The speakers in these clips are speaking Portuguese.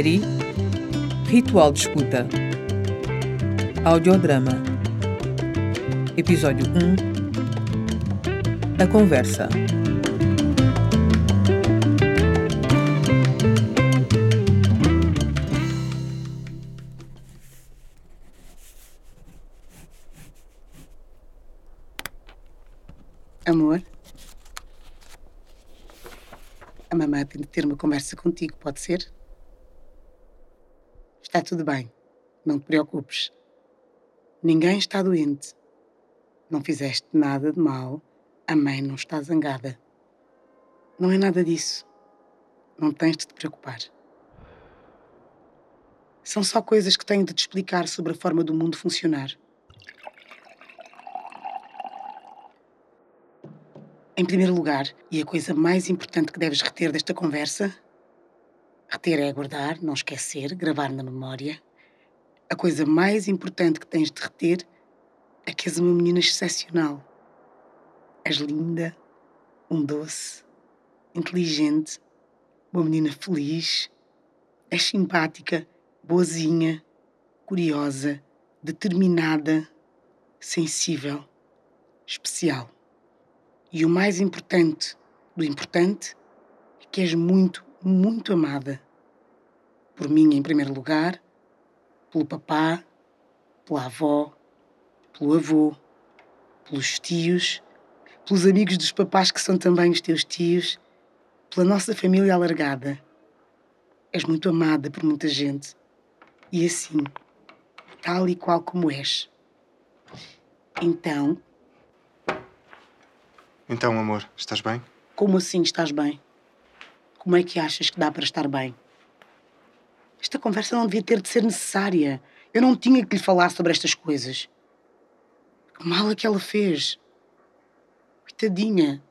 Série Ritual de Escuta. Audiodrama. Episódio 1 A Conversa. Amor, a mamãe tem de ter uma conversa contigo, pode ser? Está tudo bem, não te preocupes. Ninguém está doente. Não fizeste nada de mal, a mãe não está zangada. Não é nada disso. Não tens de te preocupar. São só coisas que tenho de te explicar sobre a forma do mundo funcionar. Em primeiro lugar, e a coisa mais importante que deves reter desta conversa, reter é guardar, não esquecer, gravar na memória. A coisa mais importante que tens de reter é que és uma menina excepcional. És linda, um doce, inteligente, uma menina feliz, és simpática, boazinha, curiosa, determinada, sensível, especial. E o mais importante do importante é que és muito, muito amada. Por mim, em primeiro lugar, pelo papá, pela avó, pelo avô, pelos tios, pelos amigos dos papás que são também os teus tios, pela nossa família alargada. És muito amada por muita gente. E assim, tal e qual como és. Então, Então, amor, estás bem? Como assim estás bem? Como é que achas que dá para estar bem? Esta conversa não devia ter de ser necessária. Eu não tinha que lhe falar sobre estas coisas. Que mal é que ela fez? Coitadinha.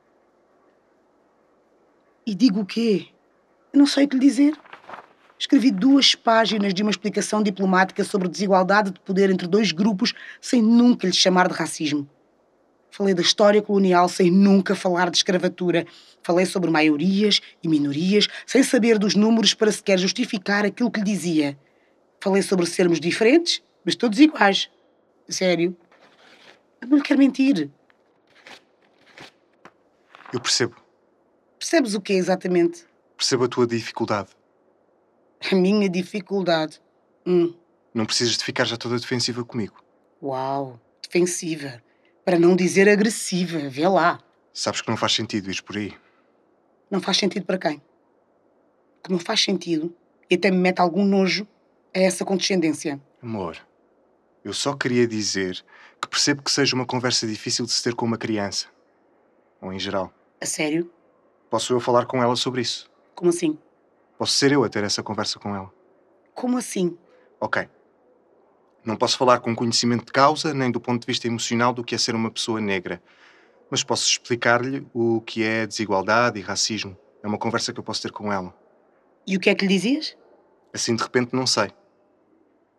E digo o quê? Eu não sei o que lhe dizer. Escrevi duas páginas de uma explicação diplomática sobre desigualdade de poder entre dois grupos sem nunca lhe chamar de racismo. Falei da história colonial sem nunca falar de escravatura. Falei sobre maiorias e minorias sem saber dos números para sequer justificar aquilo que lhe dizia. Falei sobre sermos diferentes, mas todos iguais. Sério. Eu não lhe quero mentir. Eu percebo. Percebes o que é exatamente? Percebo a tua dificuldade. A minha dificuldade. Hum. Não precisas de ficar já toda defensiva comigo. Uau. Defensiva. Para não dizer agressiva. Vê lá. Sabes que não faz sentido ir por aí. Não faz sentido para quem? Que não faz sentido e até me mete algum nojo é essa condescendência. Amor, eu só queria dizer que percebo que seja uma conversa difícil de se ter com uma criança. Ou em geral. A sério? Posso eu falar com ela sobre isso? Como assim? Posso ser eu a ter essa conversa com ela? Como assim? Ok. Não posso falar com conhecimento de causa, nem do ponto de vista emocional do que é ser uma pessoa negra. Mas posso explicar-lhe o que é desigualdade e racismo. É uma conversa que eu posso ter com ela. E o que é que lhe dizias? Assim de repente não sei.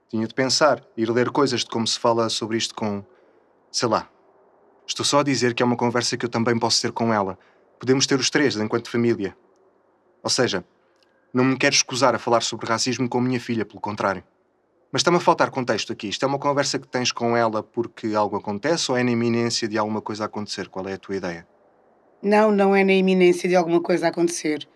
Tinha de pensar, ir ler coisas de como se fala sobre isto com. sei lá. Estou só a dizer que é uma conversa que eu também posso ter com ela. Podemos ter os três, enquanto família. Ou seja, não me quero escusar a falar sobre racismo com minha filha, pelo contrário. Mas está-me a faltar contexto aqui. Isto é uma conversa que tens com ela porque algo acontece ou é na iminência de alguma coisa acontecer? Qual é a tua ideia? Não, não é na iminência de alguma coisa acontecer.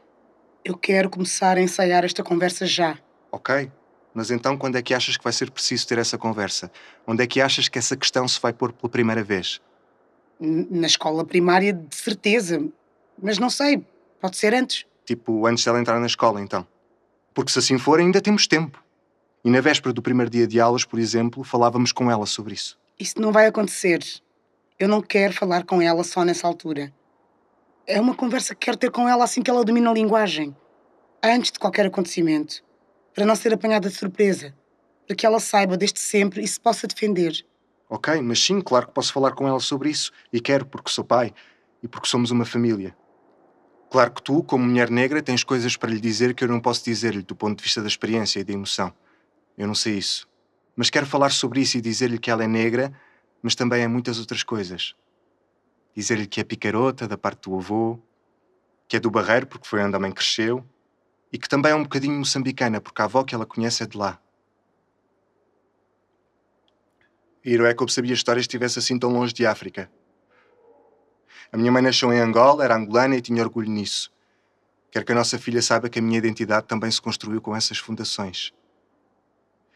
Eu quero começar a ensaiar esta conversa já. Ok. Mas então quando é que achas que vai ser preciso ter essa conversa? Onde é que achas que essa questão se vai pôr pela primeira vez? N- Na escola primária, de certeza. Mas não sei, pode ser antes. Tipo, antes dela entrar na escola, então. Porque se assim for, ainda temos tempo. E na véspera do primeiro dia de aulas, por exemplo, falávamos com ela sobre isso. Isso não vai acontecer. Eu não quero falar com ela só nessa altura. É uma conversa que quero ter com ela assim que ela domina a linguagem. Antes de qualquer acontecimento. Para não ser apanhada de surpresa. Para que ela saiba desde sempre e se possa defender. Ok, mas sim, claro que posso falar com ela sobre isso. E quero, porque sou pai e porque somos uma família. Claro que tu, como mulher negra, tens coisas para lhe dizer que eu não posso dizer-lhe do ponto de vista da experiência e da emoção. Eu não sei isso. Mas quero falar sobre isso e dizer-lhe que ela é negra, mas também é muitas outras coisas. Dizer-lhe que é picarota da parte do avô, que é do barreiro porque foi onde a mãe cresceu, E que também é um bocadinho moçambicana, porque a avó que ela conhece é de lá. E não é como se a minha história estivesse assim tão longe de África. A minha mãe nasceu em Angola, era angolana e tinha orgulho nisso. Quero que a nossa filha saiba que a minha identidade também se construiu com essas fundações.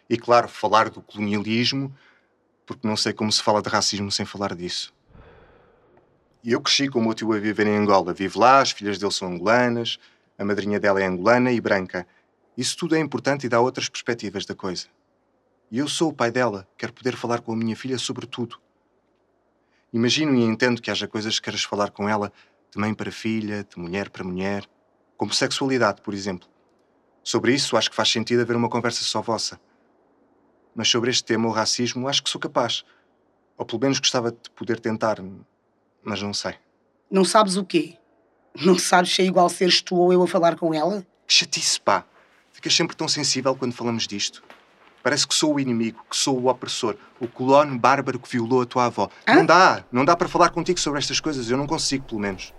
E claro, falar do colonialismo, porque não sei como se fala de racismo sem falar disso. E eu cresci com o meu tio a viver em Angola. Vive lá, as filhas dele são angolanas, a madrinha dela é angolana e branca. Isso tudo é importante e dá outras perspectivas da coisa. E eu sou o pai dela, quero poder falar com a minha filha sobre tudo. Imagino e entendo que haja coisas que queres falar com ela de mãe para filha, de mulher para mulher, como sexualidade, por exemplo. Sobre isso, acho que faz sentido haver uma conversa só vossa. Mas sobre este tema, o racismo, acho que sou capaz. Ou pelo menos gostava de poder tentar, mas não sei. Não sabes o quê? Não sabes se é igual seres tu ou eu a falar com ela? Que chatice, pá! Ficas sempre tão sensível quando falamos disto. Parece que sou o inimigo, que sou o opressor, o colono bárbaro que violou a tua avó. Hã? Não dá, não dá para falar contigo sobre estas coisas, eu não consigo, pelo menos.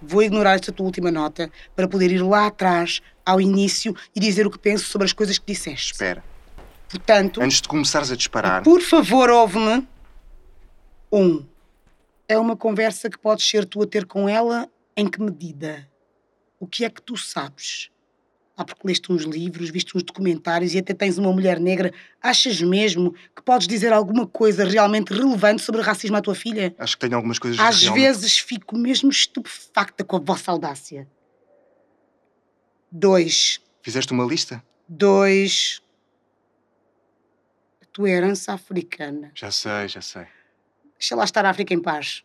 Vou ignorar esta tua última nota para poder ir lá atrás, ao início, e dizer o que penso sobre as coisas que disseste. Espera, Portanto, antes de começares a disparar, por favor, ouve-me. Um, é uma conversa que podes ser tu a ter com ela em que medida? O que é que tu sabes? Ah, porque leste uns livros, viste uns documentários e até tens uma mulher negra. Achas mesmo que podes dizer alguma coisa realmente relevante sobre racismo à tua filha? acho que tenho algumas coisas Às realmente- vezes fico mesmo estupefacta com a vossa audácia. Dois. Fizeste uma lista? Dois. A tua herança africana. Já sei, já sei. Deixa lá estar a África em paz.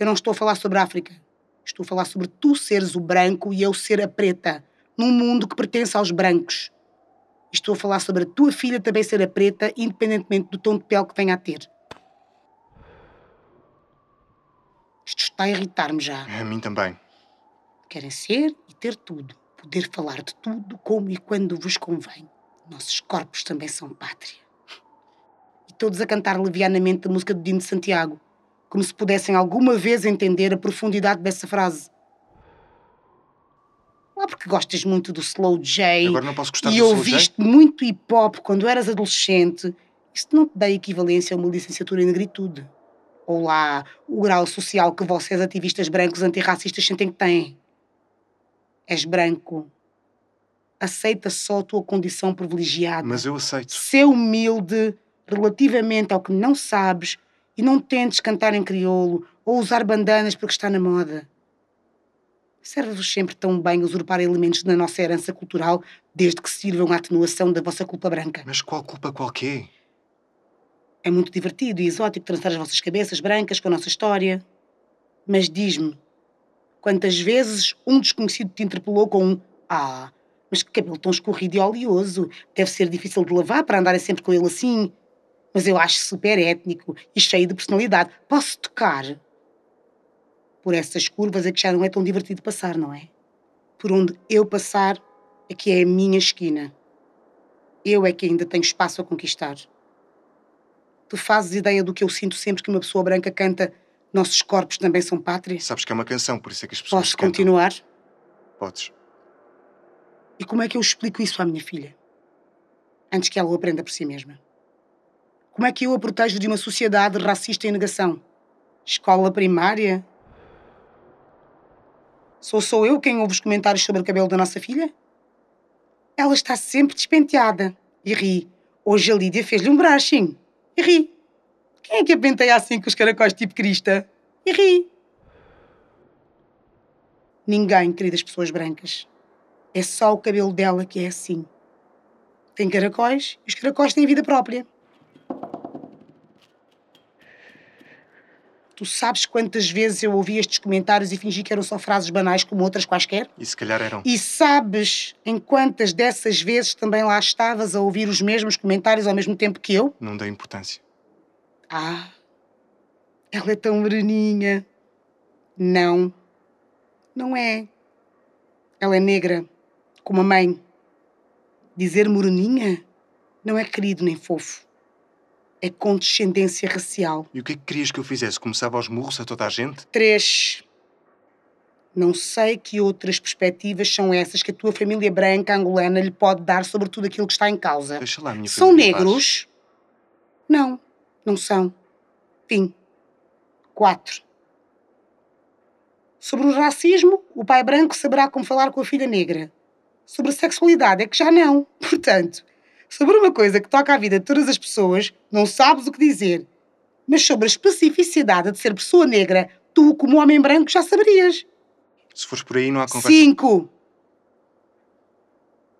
Eu não estou a falar sobre a África. Estou a falar sobre tu seres o branco e eu ser a preta, num mundo que pertence aos brancos. E Estou a falar sobre a tua filha também ser a preta, independentemente do tom de pele que venha a ter. Isto está a irritar-me já. A mim também. Querem ser e ter tudo. Poder falar de tudo como e quando vos convém. Nossos corpos também são pátria. E todos a cantar levianamente a música do Dino de Santiago, como se pudessem alguma vez entender a profundidade dessa frase. Lá porque gostas muito do Slow J Agora não posso gostar e do Slow J? ouviste muito hip hop quando eras adolescente, isso não te dá equivalência a uma licenciatura em negritude. Ou lá, o grau social que vocês ativistas brancos antirracistas sentem que têm. És branco. Aceita só a tua condição privilegiada. Mas eu aceito. Ser humilde relativamente ao que não sabes e não tentes cantar em crioulo ou usar bandanas porque está na moda. Serve-vos sempre tão bem usurpar elementos da nossa herança cultural desde que sirvam à atenuação da vossa culpa branca. Mas qual culpa qualquer? É muito divertido e exótico trançar as vossas cabeças brancas com a nossa história. Mas diz-me, quantas vezes um desconhecido te interpelou com um Ah, mas que cabelo tão escorrido e oleoso. Deve ser difícil de lavar para andarem sempre com ele assim. Mas eu acho super étnico e cheio de personalidade. Posso tocar? Por essas curvas é que já não é tão divertido passar, não é? Por onde eu passar é que é a minha esquina. Eu é que ainda tenho espaço a conquistar. Tu fazes ideia do que eu sinto sempre que uma pessoa branca canta Nossos corpos também são pátria? Sabes que é uma canção, por isso é que as pessoas Posso cantam. continuar? Podes. E como é que eu explico isso à minha filha? Antes que ela o aprenda por si mesma. Como é que eu a protejo de uma sociedade racista em negação? Escola primária? Sou só eu quem ouve os comentários sobre o cabelo da nossa filha? Ela está sempre despenteada. E ri. Hoje a Lídia fez-lhe um brushing. E ri. Quem é que a penteia assim com os caracóis tipo crista? E ri. Ninguém, queridas pessoas brancas. É só o cabelo dela que é assim. Tem caracóis e os caracóis têm vida própria. Tu sabes quantas vezes eu ouvi estes comentários e fingi que eram só frases banais como outras quaisquer? E se calhar eram. E sabes em quantas dessas vezes também lá estavas a ouvir os mesmos comentários ao mesmo tempo que eu? Não dei importância. Ah, ela é tão moreninha. Não, não é. Ela é negra, como a mãe. Dizer moreninha não é querido nem fofo. É condescendência racial. E o que é que querias que eu fizesse? Começava aos murros a toda a gente? Três. Não sei que outras perspectivas são essas que a tua família branca angolana lhe pode dar sobre tudo aquilo que está em causa. Deixa lá minha São em paz. negros? Não, não são. Fim. Quatro. Sobre o racismo, o pai branco saberá como falar com a filha negra. Sobre a sexualidade, é que já não. Portanto, sobre uma coisa que toca à vida de todas as pessoas, não sabes o que dizer. Mas sobre a especificidade de ser pessoa negra, tu, como homem branco, já saberias. Se fores por aí, não há conversa. Cinco.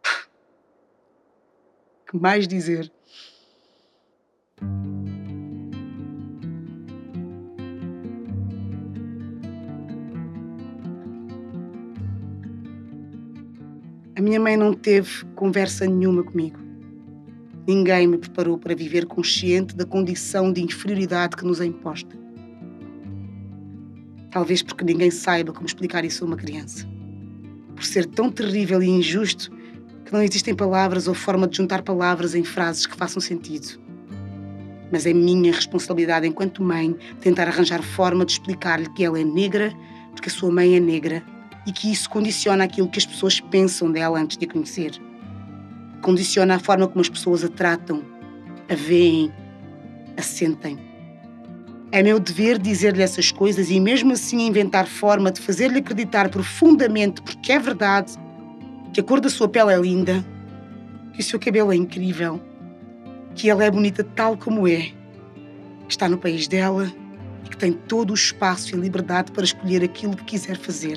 Que mais dizer? A minha mãe não teve conversa nenhuma comigo. Ninguém me preparou para viver consciente da condição de inferioridade que nos é imposta. Talvez porque ninguém saiba como explicar isso a uma criança. Por ser tão terrível e injusto que não existem palavras ou forma de juntar palavras em frases que façam sentido. Mas é minha responsabilidade enquanto mãe tentar arranjar forma de explicar-lhe que ela é negra porque a sua mãe é negra e que isso condiciona aquilo que as pessoas pensam dela antes de a conhecer. Condiciona a forma como as pessoas a tratam, a veem, a sentem. É meu dever dizer-lhe essas coisas e, mesmo assim, inventar forma de fazer-lhe acreditar profundamente, porque é verdade, que a cor da sua pele é linda, que o seu cabelo é incrível, que ela é bonita tal como é, que está no país dela e que tem todo o espaço e liberdade para escolher aquilo que quiser fazer.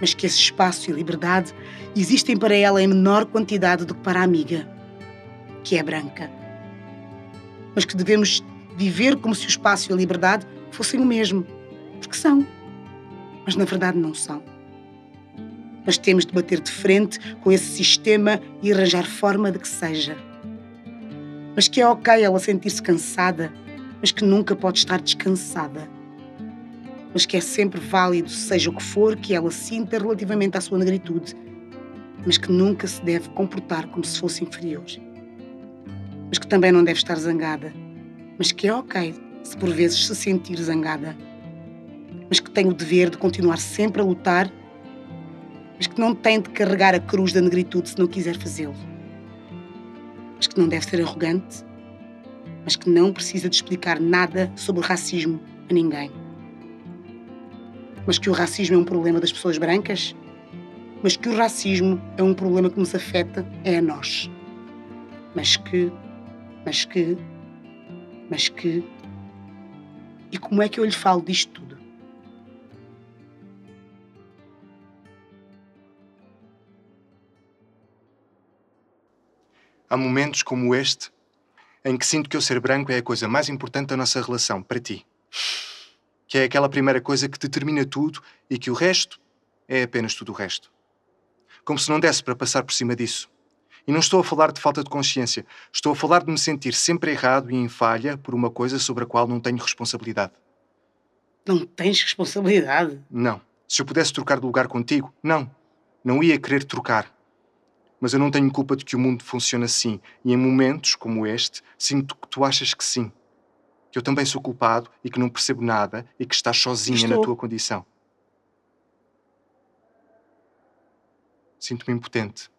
Mas que esse espaço e liberdade existem para ela em menor quantidade do que para a amiga, que é branca. Mas que devemos viver como se o espaço e a liberdade fossem o mesmo, porque são. Mas na verdade não são. Mas temos de bater de frente com esse sistema e arranjar forma de que seja. Mas que é ok ela sentir-se cansada, mas que nunca pode estar descansada. Mas que é sempre válido, seja o que for que ela sinta relativamente à sua negritude, mas que nunca se deve comportar como se fosse inferior. Mas que também não deve estar zangada, mas que é ok se por vezes se sentir zangada. Mas que tem o dever de continuar sempre a lutar, mas que não tem de carregar a cruz da negritude se não quiser fazê-lo. Mas que não deve ser arrogante, mas que não precisa de explicar nada sobre racismo a ninguém. Mas que o racismo é um problema das pessoas brancas, mas que o racismo é um problema que nos afeta é a nós. Mas que, mas que, mas que. E como é que eu lhe falo disto tudo? Há momentos como este em que sinto que eu ser branco é a coisa mais importante da nossa relação, para ti. Que é aquela primeira coisa que determina tudo e que o resto é apenas tudo o resto. Como se não desse para passar por cima disso. E não estou a falar de falta de consciência, estou a falar de me sentir sempre errado e em falha por uma coisa sobre a qual não tenho responsabilidade. Não tens responsabilidade. Não. Se eu pudesse trocar de lugar contigo, não. Não ia querer trocar. Mas eu não tenho culpa de que o mundo funcione assim. E em momentos como este, sinto que tu achas que sim. Que eu também sou culpado e que não percebo nada e que estás sozinha na Estou. tua condição. Sinto-me impotente.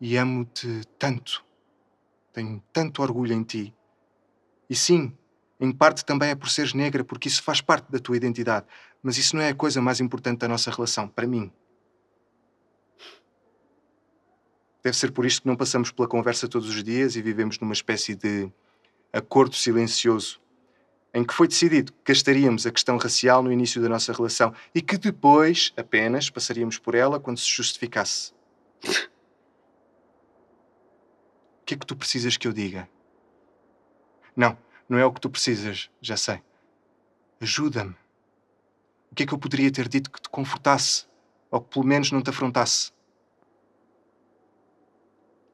E amo-te tanto. Tenho tanto orgulho em ti. E sim, em parte também é por seres negra, porque isso faz parte da tua identidade. Mas isso não é a coisa mais importante da nossa relação, para mim. Deve ser por isto que não passamos pela conversa todos os dias e vivemos numa espécie de acordo silencioso, em que foi decidido que gastaríamos a questão racial no início da nossa relação e que depois apenas passaríamos por ela quando se justificasse. O que é que tu precisas que eu diga? Não, não é o que tu precisas, já sei. Ajuda-me. O que é que eu poderia ter dito que te confortasse? Ou que pelo menos não te afrontasse?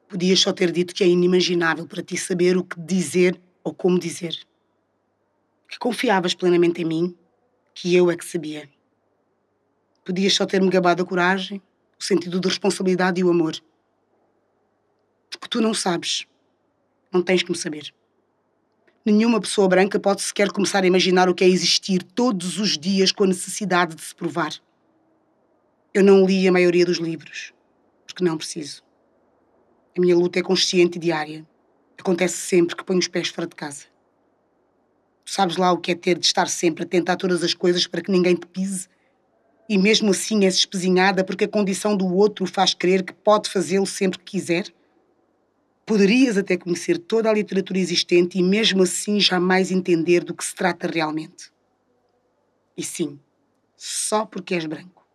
Podias só ter dito que é inimaginável para ti saber o que dizer ou como dizer. Que confiavas plenamente em mim, que eu é que sabia. Podias só ter-me gabado a coragem, o sentido de responsabilidade e o amor. Porque tu não sabes. Não tens que saber. Nenhuma pessoa branca pode sequer começar a imaginar o que é existir todos os dias com a necessidade de se provar. Eu não li a maioria dos livros, porque não preciso. A minha luta é consciente e diária. Acontece sempre que ponho os pés fora de casa. Tu sabes lá o que é ter de estar sempre a todas as coisas para que ninguém te pise? E mesmo assim és espezinhada porque a condição do outro faz crer que pode fazê-lo sempre que quiser? Poderias até conhecer toda a literatura existente e mesmo assim jamais entender do que se trata realmente. E sim, só porque és branco.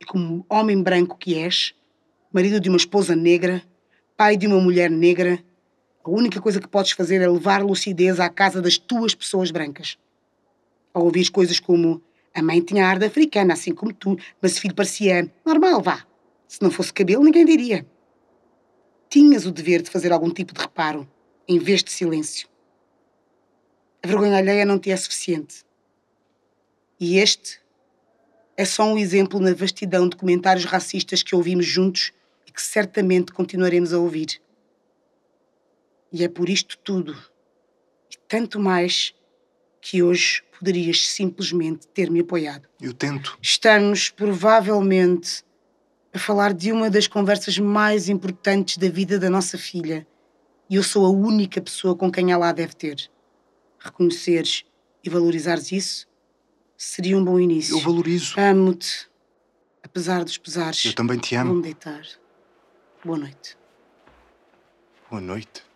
E como homem branco que és, marido de uma esposa negra, pai de uma mulher negra, a única coisa que podes fazer é levar lucidez à casa das tuas pessoas brancas. Ao ouvir coisas como a mãe tinha ar de africana, assim como tu, mas o filho parecia normal, vá. Se não fosse cabelo, ninguém diria. Tinhas o dever de fazer algum tipo de reparo, em vez de silêncio. A vergonha alheia não te é suficiente. E este é só um exemplo na vastidão de comentários racistas que ouvimos juntos e que certamente continuaremos a ouvir. E é por isto tudo, e tanto mais, que hoje poderias simplesmente ter-me apoiado. Eu tento. Estamos, provavelmente, a falar de uma das conversas mais importantes da vida da nossa filha. E eu sou a única pessoa com quem ela a deve ter. Reconheceres e valorizares isso seria um bom início. Eu valorizo. Amo-te. Apesar dos pesares. Eu também te amo. Vou-me deitar. Boa noite. Boa noite.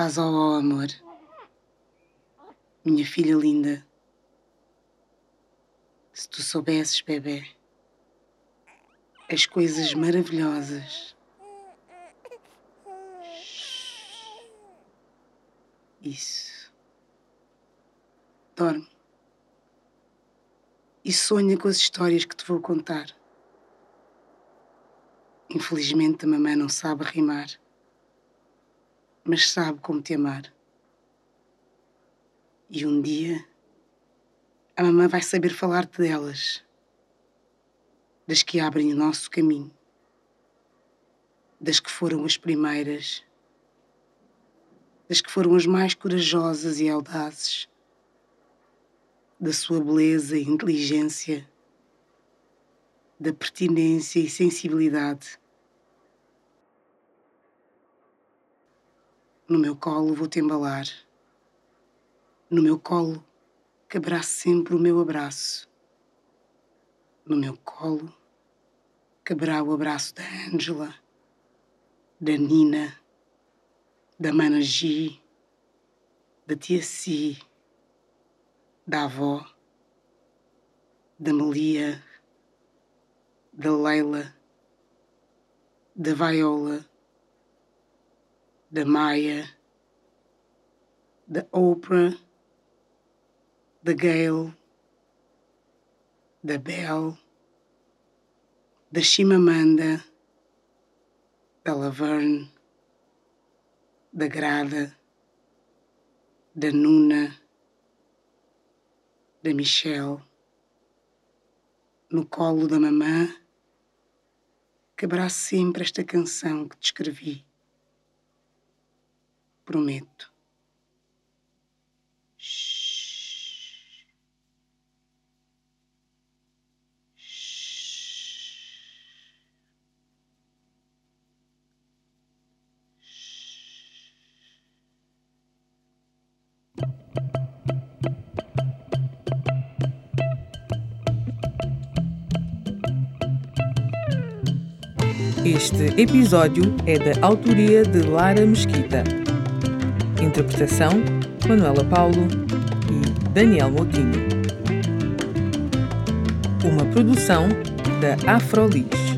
Faz ó, ó, amor. Minha filha linda. Se tu soubesses, bebê, as coisas maravilhosas. Isso. Dorme. E sonha com as histórias que te vou contar. Infelizmente a mamãe não sabe rimar, mas sabe como te amar. E um dia a mamãe vai saber falar-te delas, das que abrem o nosso caminho, das que foram as primeiras, das que foram as mais corajosas e audazes, da sua beleza e inteligência, da pertinência e sensibilidade. No meu colo vou-te embalar. No meu colo caberá sempre o meu abraço. No meu colo caberá o abraço da Ângela, da Nina, da Mana da tia Si, da avó, da Melia, da Leila, da Viola, da Maya, da Oprah, da Gail, da Belle, da Chimamanda, da Laverne, da Grada, da Nuna, da Michelle. No colo da mamã caberá sempre esta canção que te Prometo. Este episódio é da autoria de Lara Mesquita. Interpretação: Manuela Paulo e Daniel Moutinho. Uma produção da Afrolis.